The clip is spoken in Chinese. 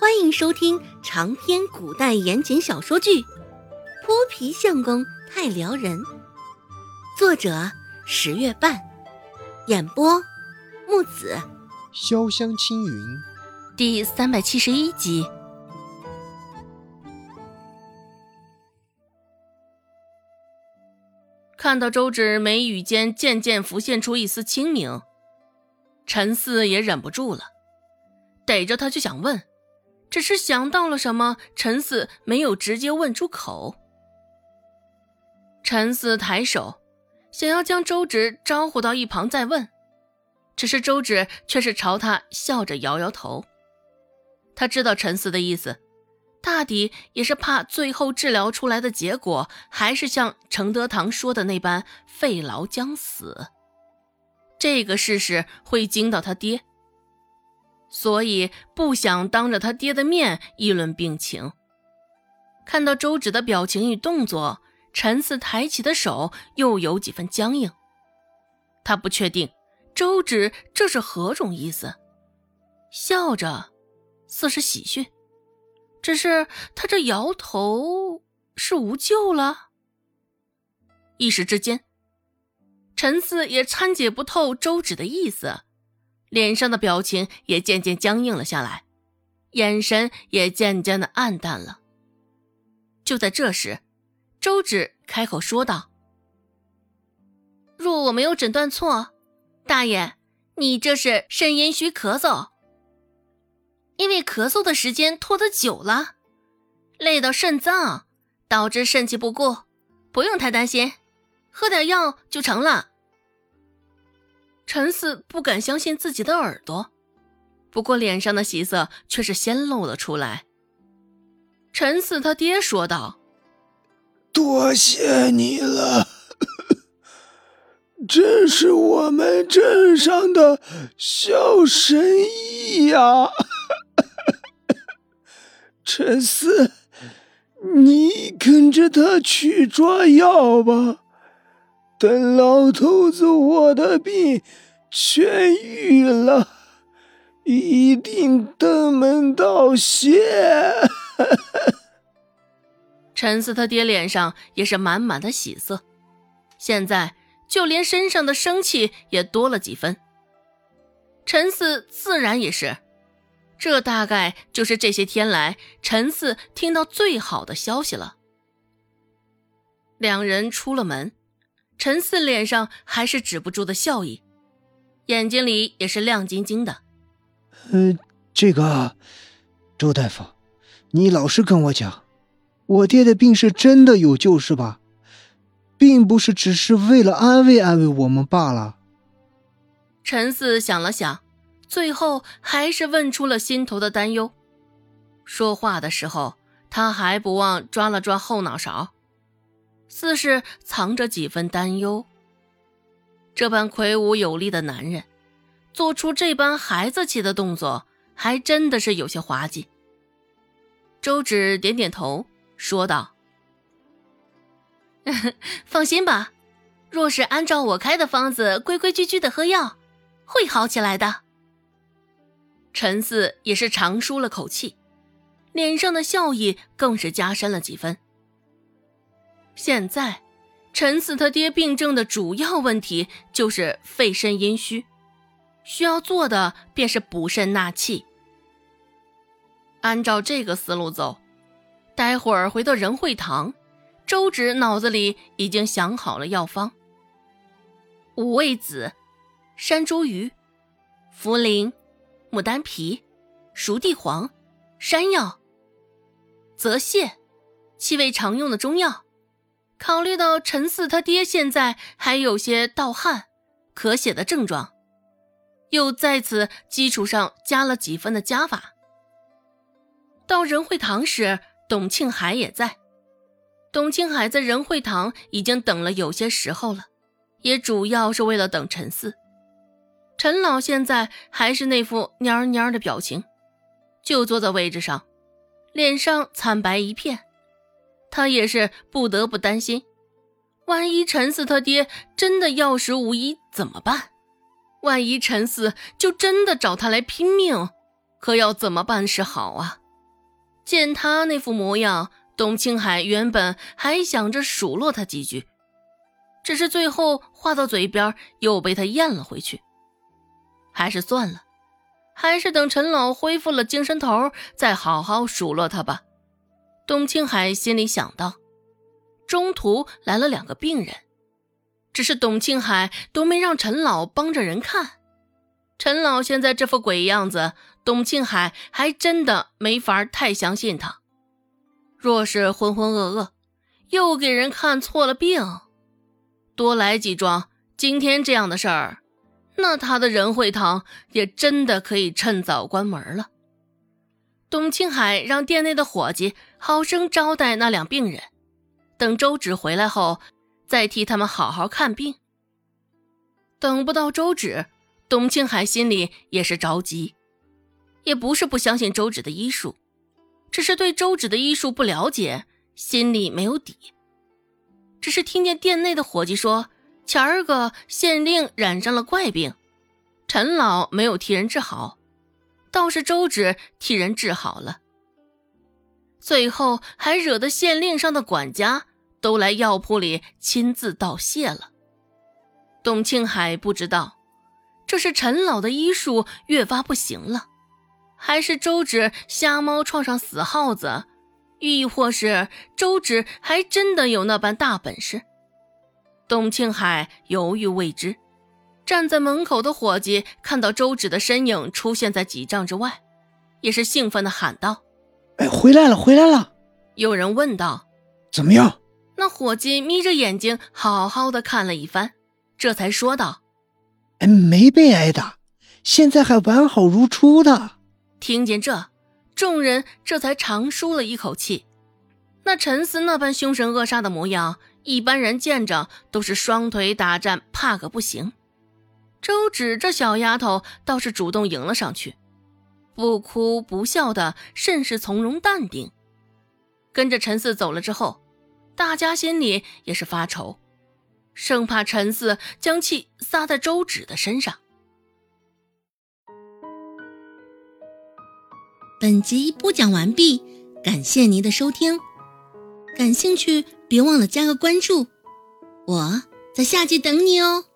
欢迎收听长篇古代言情小说剧《泼皮相公太撩人》，作者十月半，演播木子潇湘青云，第三百七十一集。看到周芷眉宇间渐渐浮现出一丝清明，陈四也忍不住了，逮着他就想问。只是想到了什么，陈四没有直接问出口。陈四抬手，想要将周芷招呼到一旁再问，只是周芷却是朝他笑着摇摇头。他知道陈四的意思，大抵也是怕最后治疗出来的结果还是像程德堂说的那般肺痨将死，这个事实会惊到他爹。所以不想当着他爹的面议论病情。看到周芷的表情与动作，陈四抬起的手又有几分僵硬。他不确定周芷这是何种意思，笑着，似是喜讯。只是他这摇头，是无救了。一时之间，陈四也参解不透周芷的意思。脸上的表情也渐渐僵硬了下来，眼神也渐渐的暗淡了。就在这时，周芷开口说道：“若我没有诊断错，大爷，你这是肾阴虚咳嗽。因为咳嗽的时间拖得久了，累到肾脏，导致肾气不固，不用太担心，喝点药就成了。”陈四不敢相信自己的耳朵，不过脸上的喜色却是先露了出来。陈四他爹说道：“多谢你了，真是我们镇上的小神医呀！陈四，你跟着他去抓药吧。”等老头子我的病痊愈了，一定登门道谢。陈四他爹脸上也是满满的喜色，现在就连身上的生气也多了几分。陈四自然也是，这大概就是这些天来陈四听到最好的消息了。两人出了门。陈四脸上还是止不住的笑意，眼睛里也是亮晶晶的。呃，这个，周大夫，你老实跟我讲，我爹的病是真的有救是吧？并不是只是为了安慰安慰我们罢了。陈四想了想，最后还是问出了心头的担忧。说话的时候，他还不忘抓了抓后脑勺。似是藏着几分担忧。这般魁梧有力的男人，做出这般孩子气的动作，还真的是有些滑稽。周芷点点头，说道：“ 放心吧，若是按照我开的方子，规规矩矩的喝药，会好起来的。”陈四也是长舒了口气，脸上的笑意更是加深了几分。现在，陈四他爹病症的主要问题就是肺肾阴虚，需要做的便是补肾纳气。按照这个思路走，待会儿回到仁惠堂，周芷脑子里已经想好了药方：五味子、山茱萸、茯苓、牡丹皮、熟地黄、山药、泽泻，七味常用的中药。考虑到陈四他爹现在还有些盗汗、咳血的症状，又在此基础上加了几分的加法。到仁惠堂时，董庆海也在。董庆海在仁惠堂已经等了有些时候了，也主要是为了等陈四。陈老现在还是那副蔫蔫的表情，就坐在位置上，脸上惨白一片。他也是不得不担心，万一陈四他爹真的药石无医怎么办？万一陈四就真的找他来拼命，可要怎么办是好啊？见他那副模样，董青海原本还想着数落他几句，只是最后话到嘴边又被他咽了回去。还是算了，还是等陈老恢复了精神头，再好好数落他吧。董庆海心里想到。中途来了两个病人，只是董庆海都没让陈老帮着人看。陈老现在这副鬼样子，董庆海还真的没法太相信他。若是浑浑噩噩，又给人看错了病，多来几桩今天这样的事儿，那他的仁惠堂也真的可以趁早关门了。董庆海让店内的伙计好生招待那两病人。等周芷回来后，再替他们好好看病。等不到周芷，董庆海心里也是着急，也不是不相信周芷的医术，只是对周芷的医术不了解，心里没有底。只是听见店内的伙计说，前儿个县令染上了怪病，陈老没有替人治好，倒是周芷替人治好了。最后还惹得县令上的管家都来药铺里亲自道谢了。董庆海不知道，这是陈老的医术越发不行了，还是周芷瞎猫撞上死耗子，亦或是周芷还真的有那般大本事？董庆海犹豫未知。站在门口的伙计看到周芷的身影出现在几丈之外，也是兴奋地喊道。哎，回来了，回来了！有人问道：“怎么样？”那伙计眯着眼睛，好好的看了一番，这才说道：“哎，没被挨打，现在还完好如初的。”听见这，众人这才长舒了一口气。那陈思那般凶神恶煞的模样，一般人见着都是双腿打颤，怕个不行。周芷这小丫头倒是主动迎了上去。不哭不笑的，甚是从容淡定。跟着陈四走了之后，大家心里也是发愁，生怕陈四将气撒在周芷的身上。本集播讲完毕，感谢您的收听。感兴趣，别忘了加个关注，我在下集等你哦。